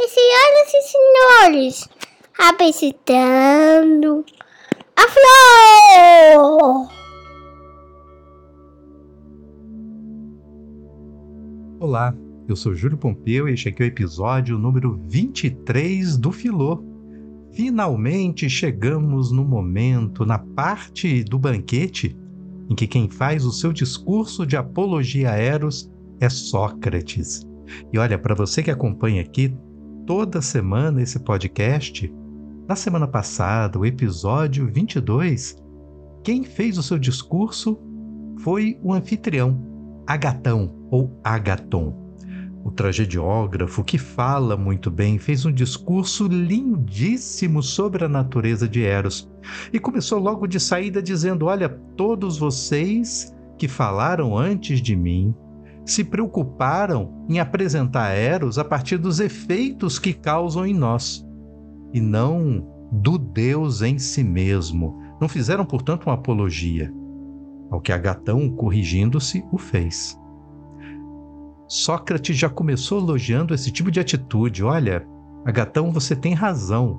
E senhoras e senhores, apresentando a flor! Olá, eu sou Júlio Pompeu e este aqui é o episódio número 23 do Filô. Finalmente chegamos no momento, na parte do banquete, em que quem faz o seu discurso de apologia a Eros é Sócrates. E olha, para você que acompanha aqui toda semana esse podcast, na semana passada, o episódio 22, quem fez o seu discurso foi o anfitrião, Agatão ou Agaton. O tragediógrafo, que fala muito bem, fez um discurso lindíssimo sobre a natureza de Eros e começou logo de saída dizendo: Olha, todos vocês que falaram antes de mim se preocuparam em apresentar Eros a partir dos efeitos que causam em nós, e não do Deus em si mesmo. Não fizeram, portanto, uma apologia. Ao que Agatão, corrigindo-se, o fez. Sócrates já começou elogiando esse tipo de atitude. Olha, Agatão, você tem razão.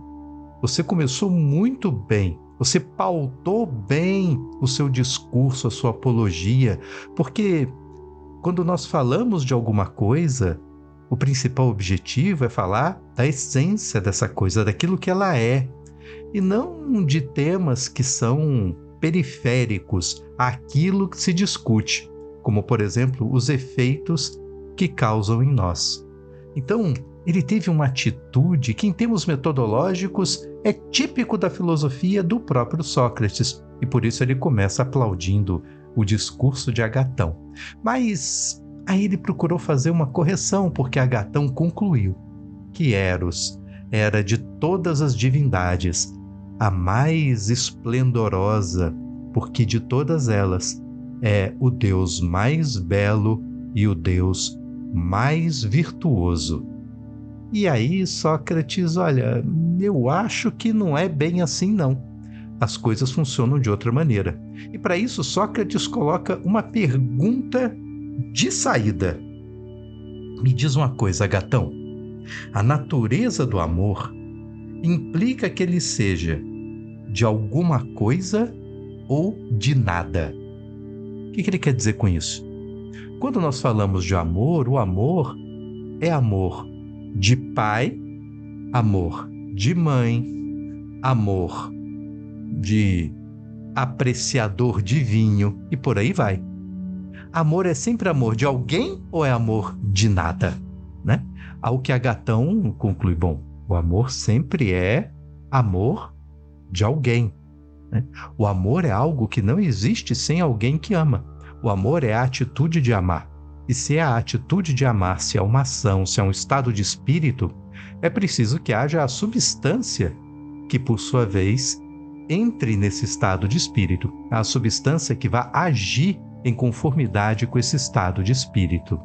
Você começou muito bem. Você pautou bem o seu discurso, a sua apologia, porque quando nós falamos de alguma coisa, o principal objetivo é falar da essência dessa coisa, daquilo que ela é, e não de temas que são periféricos àquilo que se discute, como, por exemplo, os efeitos que causam em nós. Então, ele teve uma atitude que, em termos metodológicos, é típico da filosofia do próprio Sócrates, e por isso ele começa aplaudindo o discurso de Agatão. Mas aí ele procurou fazer uma correção, porque Agatão concluiu que Eros era de todas as divindades a mais esplendorosa, porque de todas elas é o Deus mais belo e o Deus mais virtuoso. E aí Sócrates, olha, eu acho que não é bem assim não as coisas funcionam de outra maneira. E para isso, Sócrates coloca uma pergunta de saída. Me diz uma coisa, gatão. A natureza do amor implica que ele seja de alguma coisa ou de nada. O que, ele quer dizer com isso? Quando nós falamos de amor, o amor é amor de pai, amor de mãe, amor de apreciador de vinho e por aí vai. Amor é sempre amor de alguém ou é amor de nada, né? Ao que a Gatão conclui, bom, o amor sempre é amor de alguém. Né? O amor é algo que não existe sem alguém que ama. O amor é a atitude de amar. E se é a atitude de amar, se é uma ação, se é um estado de espírito, é preciso que haja a substância que, por sua vez, entre nesse estado de espírito, a substância que vai agir em conformidade com esse estado de espírito,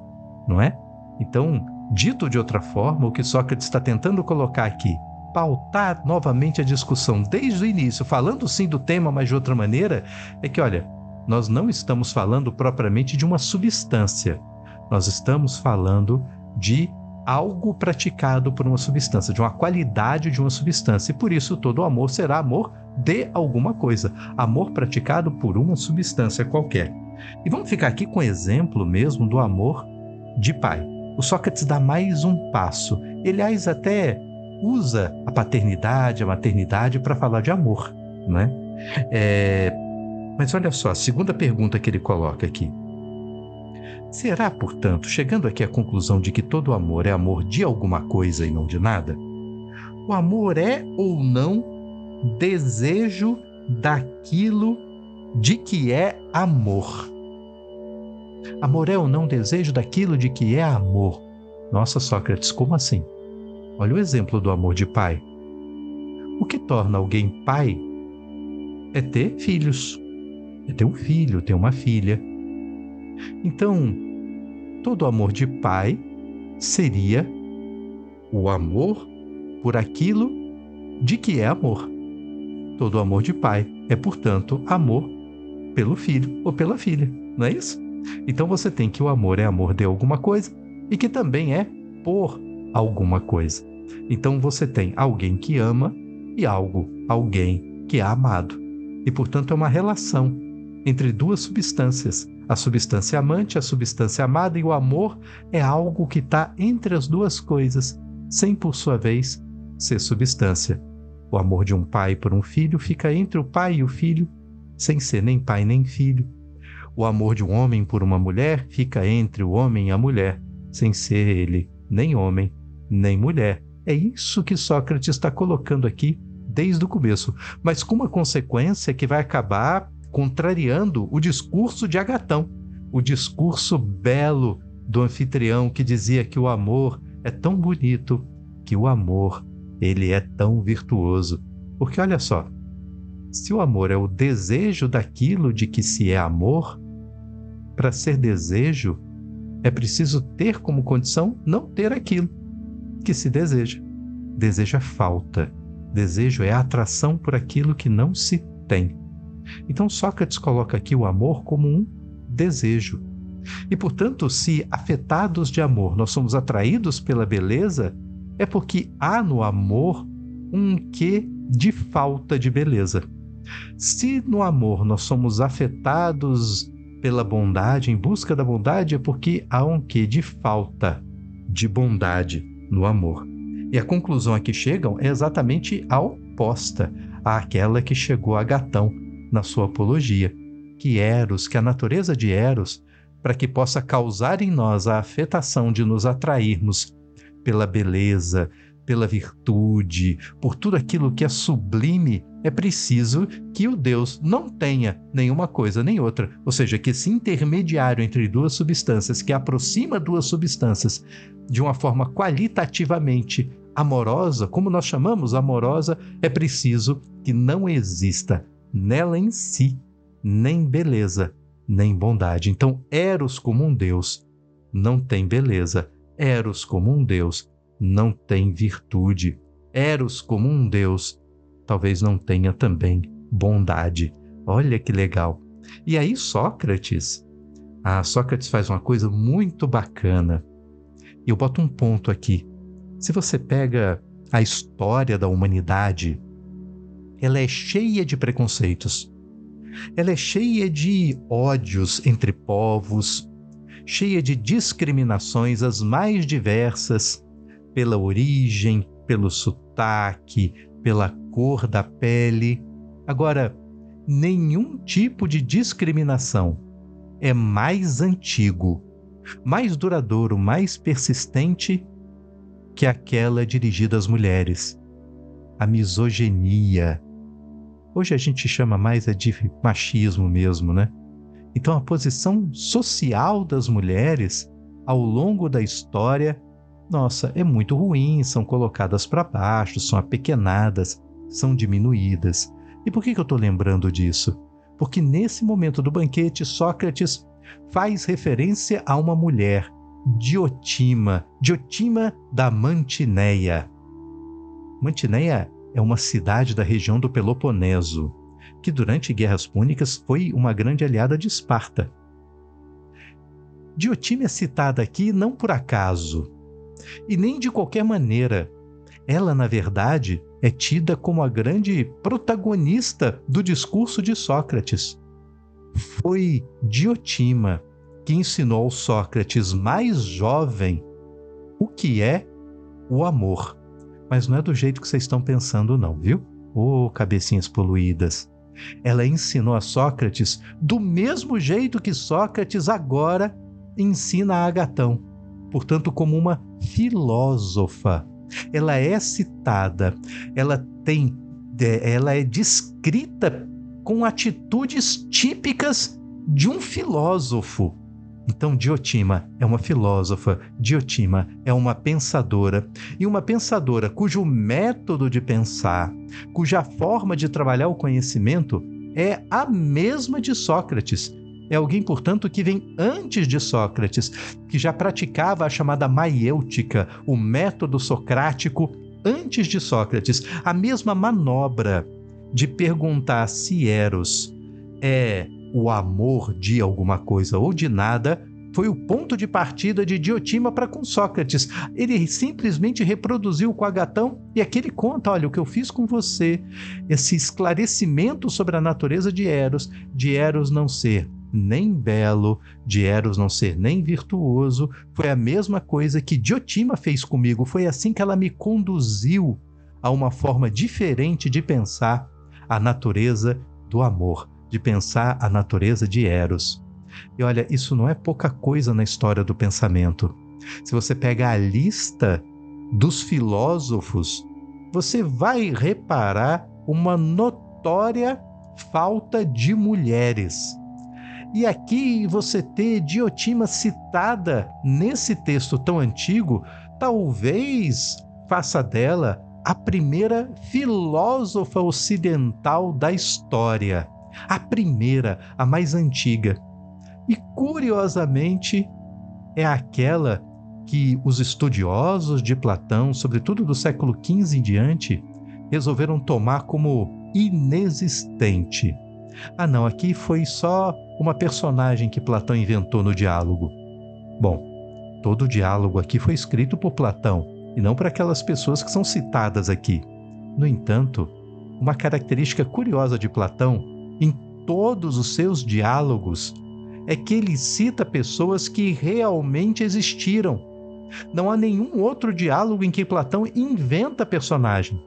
não é? Então, dito de outra forma, o que Sócrates está tentando colocar aqui, pautar novamente a discussão desde o início, falando sim do tema, mas de outra maneira, é que, olha, nós não estamos falando propriamente de uma substância, nós estamos falando de algo praticado por uma substância, de uma qualidade de uma substância, e por isso todo amor será amor de alguma coisa, amor praticado por uma substância qualquer. E vamos ficar aqui com o exemplo mesmo do amor de pai. O Sócrates dá mais um passo. Ele, aliás, até usa a paternidade, a maternidade para falar de amor, né? É... Mas olha só, a segunda pergunta que ele coloca aqui. Será, portanto, chegando aqui à conclusão de que todo amor é amor de alguma coisa e não de nada? O amor é ou não desejo daquilo de que é amor. Amor é ou não desejo daquilo de que é amor? Nossa, Sócrates, como assim? Olha o exemplo do amor de pai. O que torna alguém pai é ter filhos, é ter um filho, ter uma filha. Então, todo amor de pai seria o amor por aquilo de que é amor. Todo amor de pai é, portanto, amor pelo filho ou pela filha, não é isso? Então você tem que o amor é amor de alguma coisa e que também é por alguma coisa. Então você tem alguém que ama e algo, alguém que é amado. E portanto é uma relação entre duas substâncias. A substância amante, a substância amada e o amor é algo que está entre as duas coisas, sem por sua vez ser substância. O amor de um pai por um filho fica entre o pai e o filho, sem ser nem pai nem filho. O amor de um homem por uma mulher fica entre o homem e a mulher, sem ser ele nem homem nem mulher. É isso que Sócrates está colocando aqui desde o começo, mas com uma consequência que vai acabar contrariando o discurso de Agatão, o discurso belo do anfitrião que dizia que o amor é tão bonito, que o amor ele é tão virtuoso. Porque olha só, se o amor é o desejo daquilo de que se é amor, para ser desejo, é preciso ter como condição não ter aquilo que se deseja. Desejo é falta. Desejo é atração por aquilo que não se tem. Então Sócrates coloca aqui o amor como um desejo. E, portanto, se afetados de amor nós somos atraídos pela beleza, é porque há no amor um quê de falta de beleza. Se no amor nós somos afetados pela bondade, em busca da bondade, é porque há um quê de falta de bondade no amor. E a conclusão a que chegam é exatamente a oposta àquela que chegou a Gatão na sua apologia, que Eros, que a natureza de Eros, para que possa causar em nós a afetação de nos atrairmos pela beleza, pela virtude, por tudo aquilo que é sublime, é preciso que o Deus não tenha nenhuma coisa nem outra. Ou seja, que esse intermediário entre duas substâncias, que aproxima duas substâncias de uma forma qualitativamente amorosa, como nós chamamos amorosa, é preciso que não exista nela em si nem beleza, nem bondade. Então, Eros como um Deus não tem beleza. Eros como um Deus não tem virtude. Eros como um Deus talvez não tenha também bondade. Olha que legal. E aí Sócrates, ah, Sócrates faz uma coisa muito bacana. E eu boto um ponto aqui. Se você pega a história da humanidade, ela é cheia de preconceitos. Ela é cheia de ódios entre povos, cheia de discriminações as mais diversas, pela origem, pelo sotaque, pela cor da pele. Agora, nenhum tipo de discriminação é mais antigo, mais duradouro, mais persistente que aquela dirigida às mulheres. A misoginia. Hoje a gente chama mais de machismo mesmo, né? Então a posição social das mulheres ao longo da história nossa, é muito ruim, são colocadas para baixo, são apequenadas, são diminuídas. E por que, que eu estou lembrando disso? Porque nesse momento do banquete, Sócrates faz referência a uma mulher, Diotima, Diotima da Mantineia. Mantineia é uma cidade da região do Peloponeso, que durante guerras púnicas foi uma grande aliada de Esparta. Diotima é citada aqui não por acaso, e nem de qualquer maneira. Ela, na verdade, é tida como a grande protagonista do discurso de Sócrates. Foi Diotima que ensinou ao Sócrates mais jovem o que é o amor. Mas não é do jeito que vocês estão pensando, não, viu? Ô, oh, cabecinhas poluídas. Ela ensinou a Sócrates do mesmo jeito que Sócrates agora ensina a Agatão portanto, como uma filósofa. Ela é citada, ela tem, é, ela é descrita com atitudes típicas de um filósofo. Então, Diotima é uma filósofa, Diotima é uma pensadora, e uma pensadora cujo método de pensar, cuja forma de trabalhar o conhecimento é a mesma de Sócrates, é alguém, portanto, que vem antes de Sócrates, que já praticava a chamada maiêutica, o método socrático, antes de Sócrates. A mesma manobra de perguntar se Eros é o amor de alguma coisa ou de nada, foi o ponto de partida de Diotima para com Sócrates. Ele simplesmente reproduziu com Agatão e aqui ele conta: olha, o que eu fiz com você, esse esclarecimento sobre a natureza de Eros, de Eros não ser nem belo, de Eros não ser nem virtuoso, foi a mesma coisa que Diotima fez comigo. Foi assim que ela me conduziu a uma forma diferente de pensar a natureza do amor, de pensar a natureza de Eros. E olha, isso não é pouca coisa na história do pensamento. Se você pega a lista dos filósofos, você vai reparar uma notória falta de mulheres. E aqui você ter Diotima citada nesse texto tão antigo, talvez faça dela a primeira filósofa ocidental da história. A primeira, a mais antiga. E curiosamente, é aquela que os estudiosos de Platão, sobretudo do século XV em diante, resolveram tomar como inexistente. Ah, não, aqui foi só uma personagem que Platão inventou no diálogo. Bom, todo o diálogo aqui foi escrito por Platão e não por aquelas pessoas que são citadas aqui. No entanto, uma característica curiosa de Platão, em todos os seus diálogos, é que ele cita pessoas que realmente existiram. Não há nenhum outro diálogo em que Platão inventa personagem.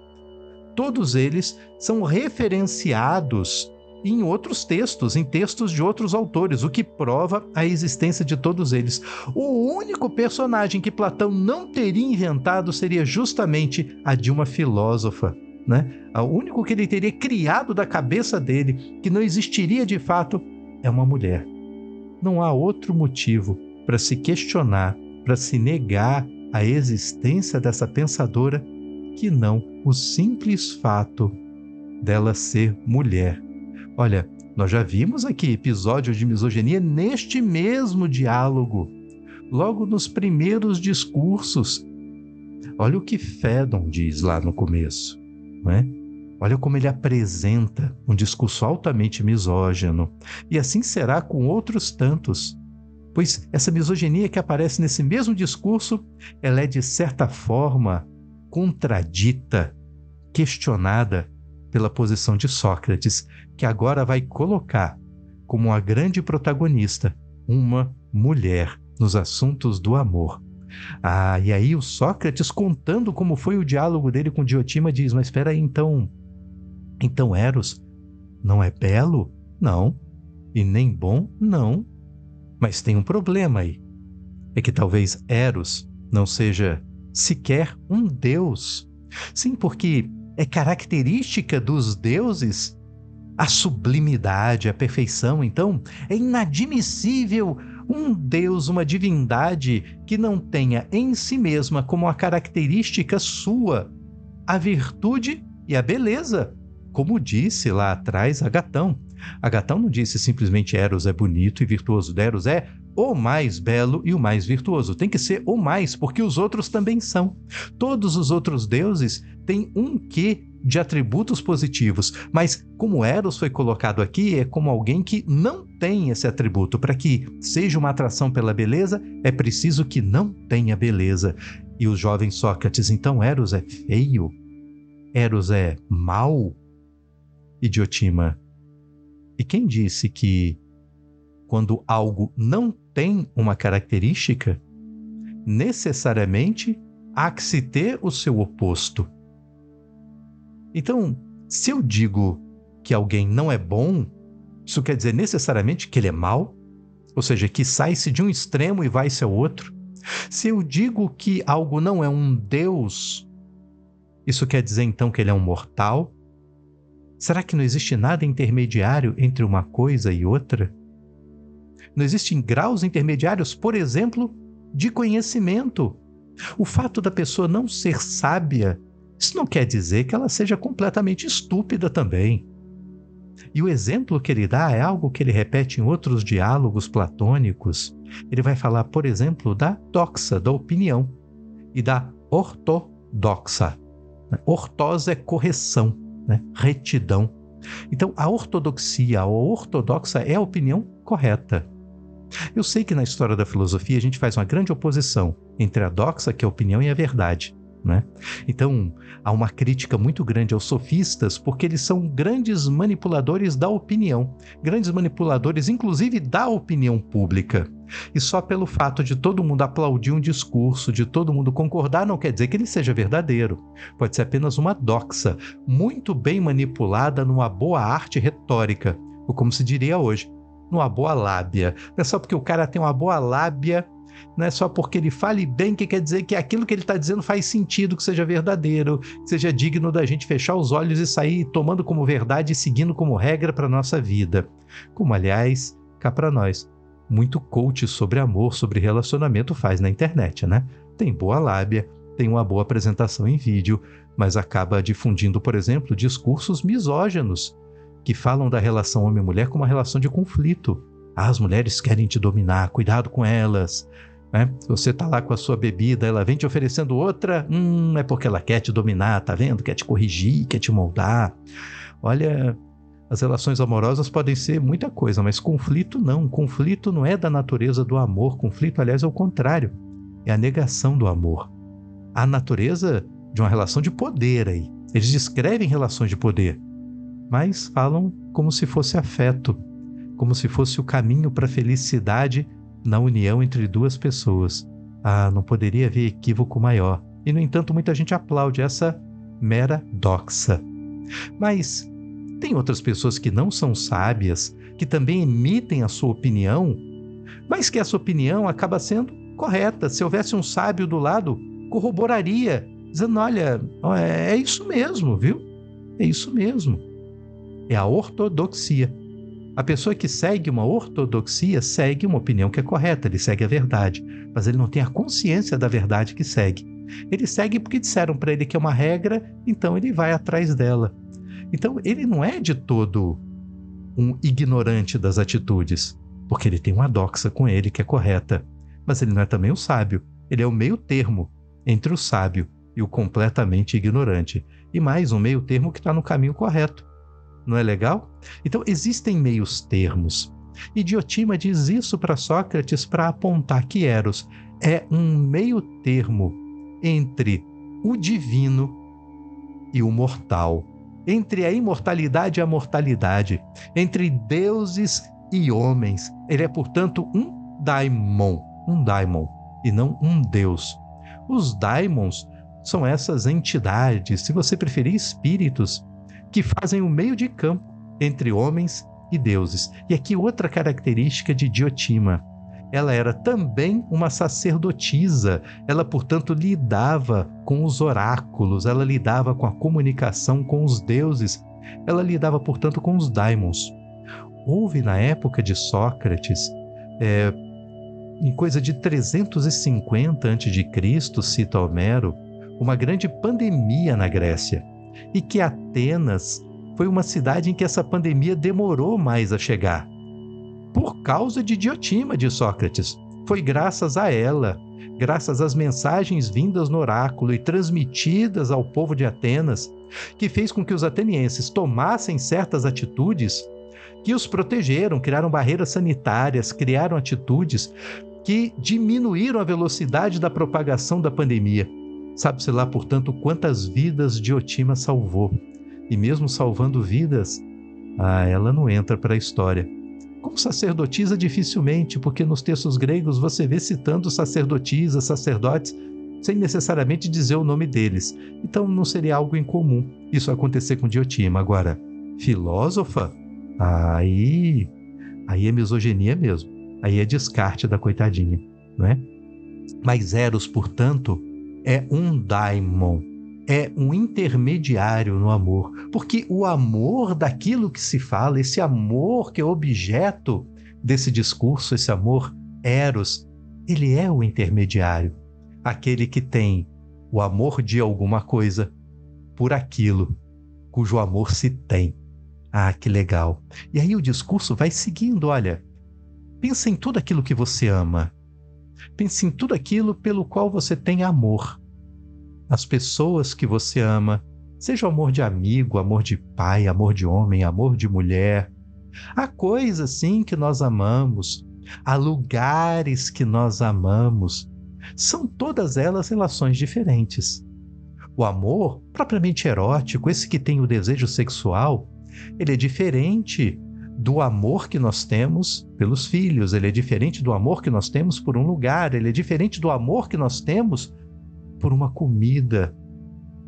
Todos eles são referenciados em outros textos, em textos de outros autores, o que prova a existência de todos eles. O único personagem que Platão não teria inventado seria justamente a de uma filósofa. Né? O único que ele teria criado da cabeça dele, que não existiria de fato, é uma mulher não há outro motivo para se questionar, para se negar a existência dessa pensadora que não o simples fato dela ser mulher. Olha, nós já vimos aqui episódios de misoginia neste mesmo diálogo, logo nos primeiros discursos. Olha o que Fedon diz lá no começo, é? Olha como ele apresenta um discurso altamente misógino. E assim será com outros tantos. Pois essa misoginia que aparece nesse mesmo discurso, ela é de certa forma contradita, questionada pela posição de Sócrates, que agora vai colocar como a grande protagonista uma mulher nos assuntos do amor. Ah, e aí o Sócrates contando como foi o diálogo dele com Diotima diz: "Mas espera aí, então, então Eros não é belo? Não. E nem bom? Não. Mas tem um problema aí. É que talvez Eros não seja sequer um deus. Sim, porque é característica dos deuses a sublimidade, a perfeição. Então, é inadmissível um deus, uma divindade que não tenha em si mesma como a característica sua a virtude e a beleza como disse lá atrás Agatão. Agatão não disse simplesmente Eros é bonito e virtuoso. Eros é o mais belo e o mais virtuoso. Tem que ser o mais, porque os outros também são. Todos os outros deuses têm um quê de atributos positivos, mas como Eros foi colocado aqui, é como alguém que não tem esse atributo. Para que seja uma atração pela beleza, é preciso que não tenha beleza. E o jovem Sócrates, então Eros é feio? Eros é mau? Idiotima. E quem disse que quando algo não tem uma característica, necessariamente há que se ter o seu oposto? Então, se eu digo que alguém não é bom, isso quer dizer necessariamente que ele é mau? Ou seja, que sai-se de um extremo e vai-se ao outro? Se eu digo que algo não é um Deus, isso quer dizer então que ele é um mortal? Será que não existe nada intermediário entre uma coisa e outra? Não existem graus intermediários, por exemplo, de conhecimento. O fato da pessoa não ser sábia, isso não quer dizer que ela seja completamente estúpida também. E o exemplo que ele dá é algo que ele repete em outros diálogos platônicos. Ele vai falar, por exemplo, da doxa, da opinião, e da ortodoxa. Ortos é correção né? retidão. Então, a ortodoxia, a ortodoxa é a opinião correta. Eu sei que na história da filosofia a gente faz uma grande oposição entre a doxa, que é a opinião, e a verdade. Né? Então, há uma crítica muito grande aos sofistas, porque eles são grandes manipuladores da opinião, grandes manipuladores, inclusive, da opinião pública. E só pelo fato de todo mundo aplaudir um discurso, de todo mundo concordar, não quer dizer que ele seja verdadeiro. Pode ser apenas uma doxa, muito bem manipulada numa boa arte retórica, ou como se diria hoje, numa boa lábia. Não é só porque o cara tem uma boa lábia não é só porque ele fale bem que quer dizer que aquilo que ele está dizendo faz sentido, que seja verdadeiro, que seja digno da gente fechar os olhos e sair tomando como verdade e seguindo como regra para nossa vida. Como, aliás, cá para nós, muito coach sobre amor, sobre relacionamento faz na internet, né? Tem boa lábia, tem uma boa apresentação em vídeo, mas acaba difundindo, por exemplo, discursos misóginos que falam da relação homem-mulher como uma relação de conflito. Ah, as mulheres querem te dominar, cuidado com elas. Né? Você tá lá com a sua bebida, ela vem te oferecendo outra, hum, é porque ela quer te dominar, tá vendo? Quer te corrigir, quer te moldar. Olha, as relações amorosas podem ser muita coisa, mas conflito não. Conflito não é da natureza do amor. Conflito, aliás, é o contrário. É a negação do amor. A natureza de uma relação de poder aí. Eles descrevem relações de poder, mas falam como se fosse afeto, como se fosse o caminho para a felicidade na união entre duas pessoas. Ah, não poderia haver equívoco maior. E, no entanto, muita gente aplaude essa mera doxa. Mas tem outras pessoas que não são sábias, que também emitem a sua opinião, mas que essa opinião acaba sendo correta. Se houvesse um sábio do lado, corroboraria, dizendo: olha, é isso mesmo, viu? É isso mesmo. É a ortodoxia. A pessoa que segue uma ortodoxia segue uma opinião que é correta, ele segue a verdade, mas ele não tem a consciência da verdade que segue. Ele segue porque disseram para ele que é uma regra, então ele vai atrás dela. Então ele não é de todo um ignorante das atitudes, porque ele tem uma doxa com ele que é correta, mas ele não é também o sábio. Ele é o meio termo entre o sábio e o completamente ignorante, e mais um meio termo que está no caminho correto. Não é legal? Então, existem meios termos. E Diotima diz isso para Sócrates para apontar que Eros é um meio termo entre o divino e o mortal, entre a imortalidade e a mortalidade, entre deuses e homens. Ele é, portanto, um daimon, um daimon, e não um deus. Os daimons são essas entidades, se você preferir, espíritos que fazem o meio de campo entre homens e deuses. E aqui outra característica de Diotima. Ela era também uma sacerdotisa. Ela, portanto, lidava com os oráculos, ela lidava com a comunicação com os deuses, ela lidava, portanto, com os daimons. Houve na época de Sócrates, é, em coisa de 350 a.C., cita Homero, uma grande pandemia na Grécia e que Atenas foi uma cidade em que essa pandemia demorou mais a chegar. Por causa de Diotima de Sócrates. Foi graças a ela, graças às mensagens vindas no oráculo e transmitidas ao povo de Atenas, que fez com que os atenienses tomassem certas atitudes que os protegeram, criaram barreiras sanitárias, criaram atitudes que diminuíram a velocidade da propagação da pandemia. Sabe-se lá, portanto, quantas vidas Diotima salvou. E mesmo salvando vidas, ah, ela não entra para a história. Como sacerdotisa, dificilmente, porque nos textos gregos você vê citando sacerdotisas, sacerdotes, sem necessariamente dizer o nome deles. Então não seria algo incomum isso acontecer com Diotima. Agora, filósofa? Aí. Aí é misoginia mesmo. Aí é descarte da coitadinha, não é? Mas Eros, portanto, é um daimon, é um intermediário no amor, porque o amor daquilo que se fala, esse amor que é objeto desse discurso, esse amor eros, ele é o intermediário, aquele que tem o amor de alguma coisa por aquilo cujo amor se tem. Ah, que legal. E aí o discurso vai seguindo, olha. Pensa em tudo aquilo que você ama. Pense em tudo aquilo pelo qual você tem amor. As pessoas que você ama, seja amor de amigo, amor de pai, amor de homem, amor de mulher. Há coisas sim que nós amamos, há lugares que nós amamos. São todas elas relações diferentes. O amor, propriamente erótico, esse que tem o desejo sexual, ele é diferente do amor que nós temos pelos filhos, ele é diferente do amor que nós temos por um lugar, ele é diferente do amor que nós temos por uma comida,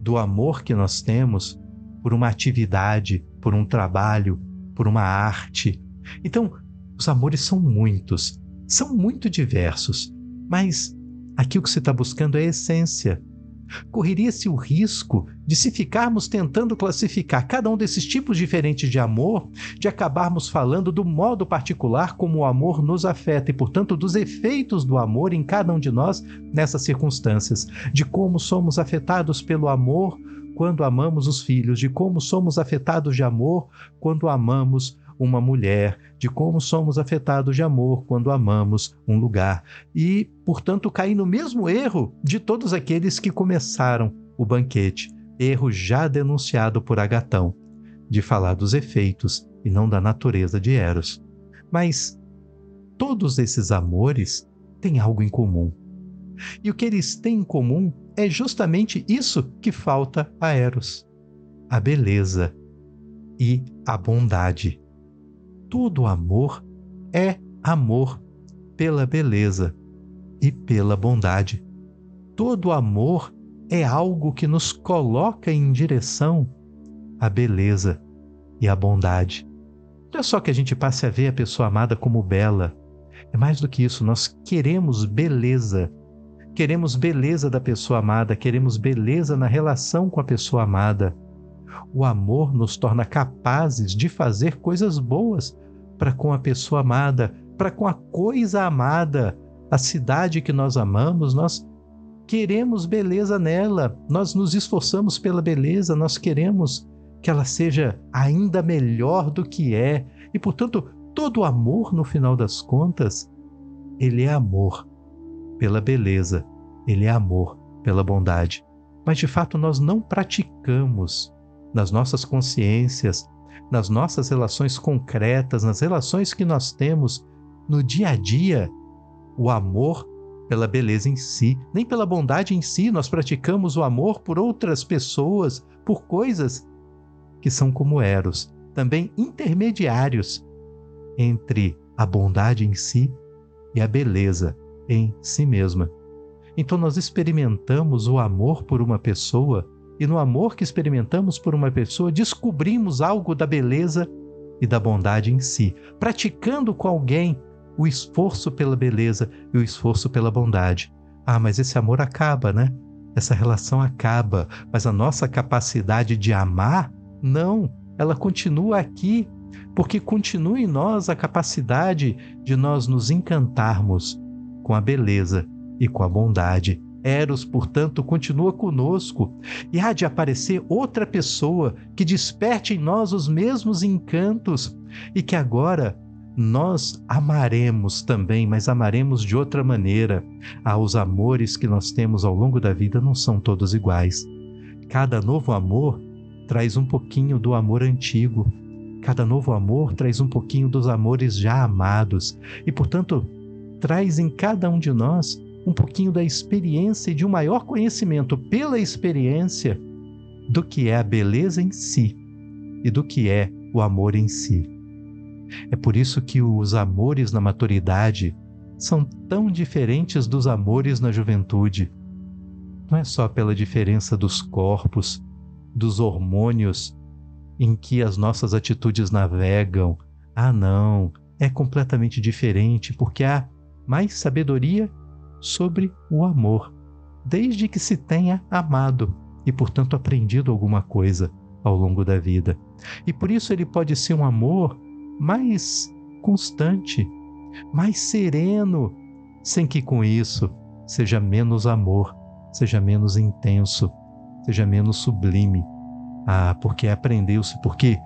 do amor que nós temos por uma atividade, por um trabalho, por uma arte. Então, os amores são muitos, são muito diversos, mas aqui o que se está buscando é a essência, correria-se o risco de, se ficarmos tentando classificar cada um desses tipos diferentes de amor, de acabarmos falando do modo particular como o amor nos afeta e, portanto, dos efeitos do amor em cada um de nós nessas circunstâncias, de como somos afetados pelo amor quando amamos os filhos, de como somos afetados de amor quando amamos uma mulher, de como somos afetados de amor quando amamos um lugar e, portanto, cair no mesmo erro de todos aqueles que começaram o banquete, erro já denunciado por Agatão, de falar dos efeitos e não da natureza de Eros. Mas todos esses amores têm algo em comum. E o que eles têm em comum é justamente isso que falta a Eros: a beleza e a bondade todo amor é amor pela beleza e pela bondade. Todo amor é algo que nos coloca em direção à beleza e à bondade. Não é só que a gente passe a ver a pessoa amada como bela. É mais do que isso, nós queremos beleza. Queremos beleza da pessoa amada, queremos beleza na relação com a pessoa amada. O amor nos torna capazes de fazer coisas boas para com a pessoa amada, para com a coisa amada, a cidade que nós amamos, nós queremos beleza nela, nós nos esforçamos pela beleza, nós queremos que ela seja ainda melhor do que é. E, portanto, todo amor, no final das contas, ele é amor pela beleza, ele é amor pela bondade. Mas, de fato, nós não praticamos nas nossas consciências, nas nossas relações concretas, nas relações que nós temos no dia a dia, o amor pela beleza em si, nem pela bondade em si, nós praticamos o amor por outras pessoas, por coisas que são como Eros, também intermediários entre a bondade em si e a beleza em si mesma. Então nós experimentamos o amor por uma pessoa e no amor que experimentamos por uma pessoa, descobrimos algo da beleza e da bondade em si, praticando com alguém o esforço pela beleza e o esforço pela bondade. Ah, mas esse amor acaba, né? Essa relação acaba, mas a nossa capacidade de amar, não, ela continua aqui, porque continua em nós a capacidade de nós nos encantarmos com a beleza e com a bondade Eros, portanto, continua conosco e há de aparecer outra pessoa que desperte em nós os mesmos encantos e que agora nós amaremos também, mas amaremos de outra maneira. Ah, os amores que nós temos ao longo da vida não são todos iguais. Cada novo amor traz um pouquinho do amor antigo. Cada novo amor traz um pouquinho dos amores já amados e, portanto, traz em cada um de nós um pouquinho da experiência e de um maior conhecimento pela experiência do que é a beleza em si e do que é o amor em si. É por isso que os amores na maturidade são tão diferentes dos amores na juventude. Não é só pela diferença dos corpos, dos hormônios em que as nossas atitudes navegam. Ah, não, é completamente diferente porque há mais sabedoria sobre o amor, desde que se tenha amado e, portanto, aprendido alguma coisa ao longo da vida. E por isso ele pode ser um amor mais constante, mais sereno, sem que com isso seja menos amor, seja menos intenso, seja menos sublime. Ah, porque aprendeu-se, porque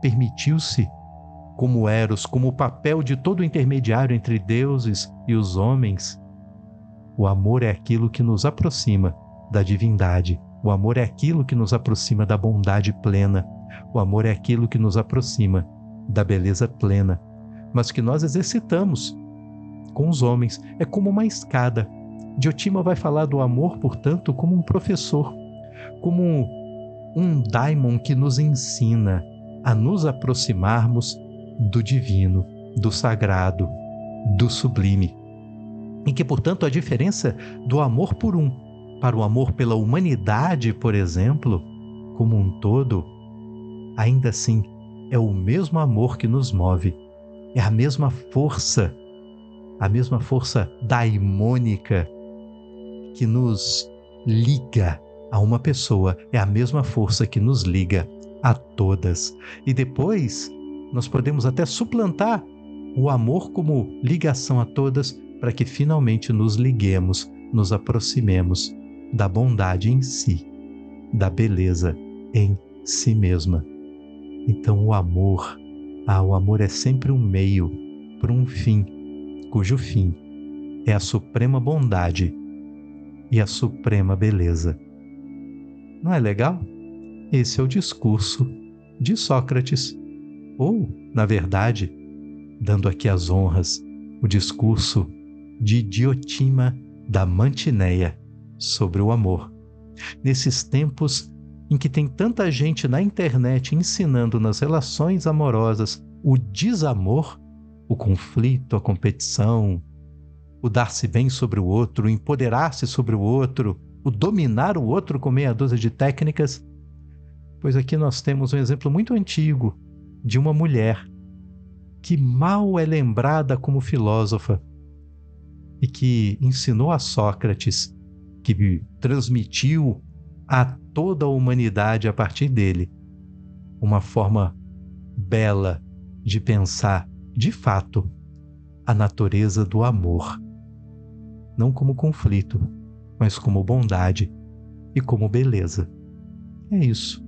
permitiu-se, como Eros, como o papel de todo intermediário entre deuses e os homens, o amor é aquilo que nos aproxima da divindade. O amor é aquilo que nos aproxima da bondade plena. O amor é aquilo que nos aproxima da beleza plena, mas que nós exercitamos com os homens, é como uma escada. Diotima vai falar do amor, portanto, como um professor, como um daimon que nos ensina a nos aproximarmos do divino, do sagrado, do sublime. E que, portanto, a diferença do amor por um para o amor pela humanidade, por exemplo, como um todo, ainda assim é o mesmo amor que nos move, é a mesma força, a mesma força daimônica que nos liga a uma pessoa, é a mesma força que nos liga a todas. E depois nós podemos até suplantar o amor como ligação a todas para que finalmente nos liguemos, nos aproximemos da bondade em si, da beleza em si mesma. Então o amor, ah, o amor é sempre um meio para um fim, cujo fim é a suprema bondade e a suprema beleza. Não é legal? Esse é o discurso de Sócrates, ou, na verdade, dando aqui as honras, o discurso de Diotima da Mantineia sobre o amor. Nesses tempos em que tem tanta gente na internet ensinando nas relações amorosas o desamor, o conflito, a competição, o dar-se bem sobre o outro, o empoderar-se sobre o outro, o dominar o outro com meia dúzia de técnicas, pois aqui nós temos um exemplo muito antigo de uma mulher que mal é lembrada como filósofa e que ensinou a Sócrates que transmitiu a toda a humanidade a partir dele uma forma bela de pensar, de fato, a natureza do amor. Não como conflito, mas como bondade e como beleza. É isso.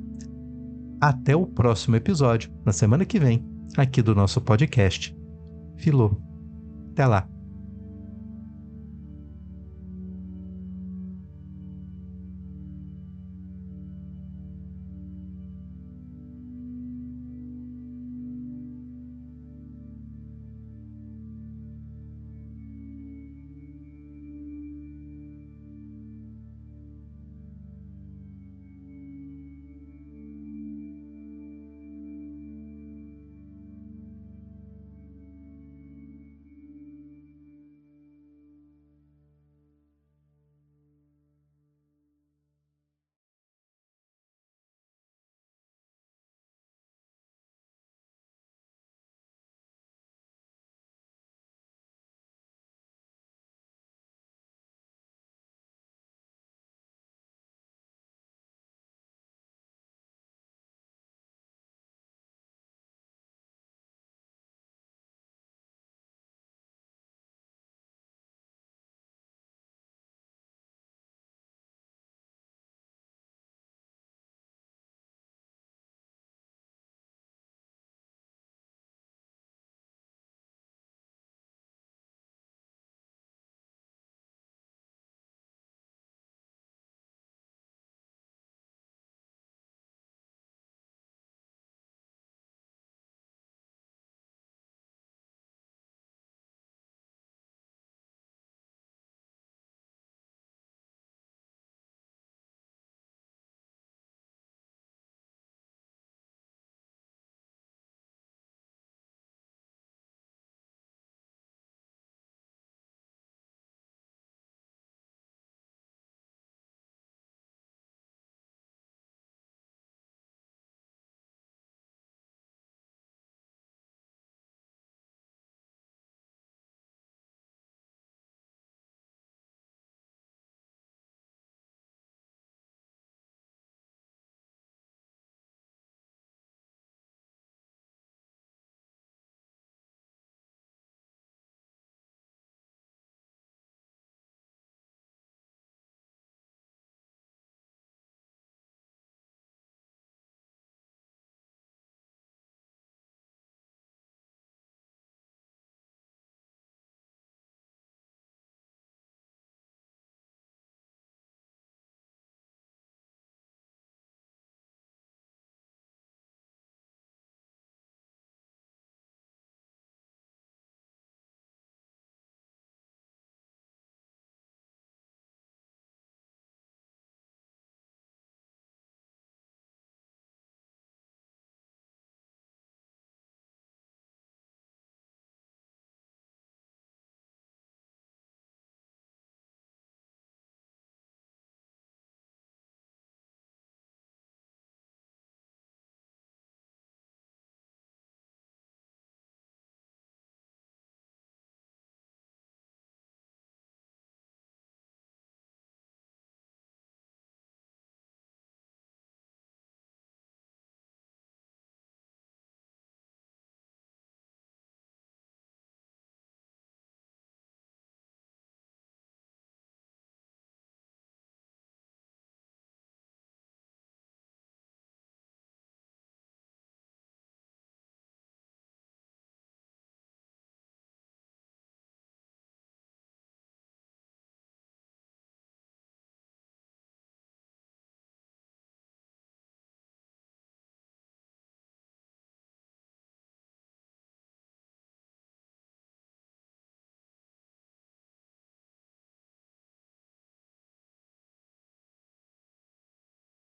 Até o próximo episódio, na semana que vem, aqui do nosso podcast. Filô. Até lá.